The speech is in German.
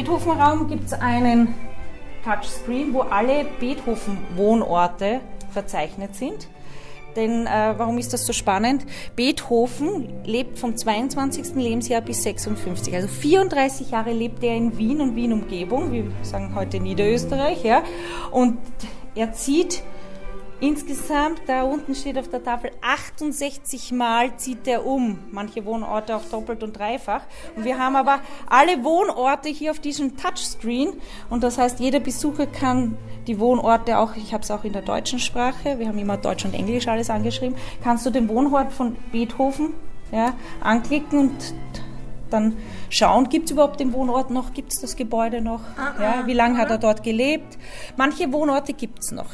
Beethoven-Raum gibt es einen Touchscreen, wo alle Beethoven-Wohnorte verzeichnet sind. Denn äh, warum ist das so spannend? Beethoven lebt vom 22. Lebensjahr bis 56. Also 34 Jahre lebt er in Wien und Wien-Umgebung. Wir sagen heute Niederösterreich. Ja? Und er zieht Insgesamt, da unten steht auf der Tafel, 68 Mal zieht er um. Manche Wohnorte auch doppelt und dreifach. Und wir haben aber alle Wohnorte hier auf diesem Touchscreen. Und das heißt, jeder Besucher kann die Wohnorte auch, ich habe es auch in der deutschen Sprache, wir haben immer Deutsch und Englisch alles angeschrieben, kannst du den Wohnort von Beethoven ja, anklicken und dann schauen, gibt es überhaupt den Wohnort noch, gibt es das Gebäude noch, Ah, ja, ah, wie lange hat er dort gelebt. Manche Wohnorte gibt es noch.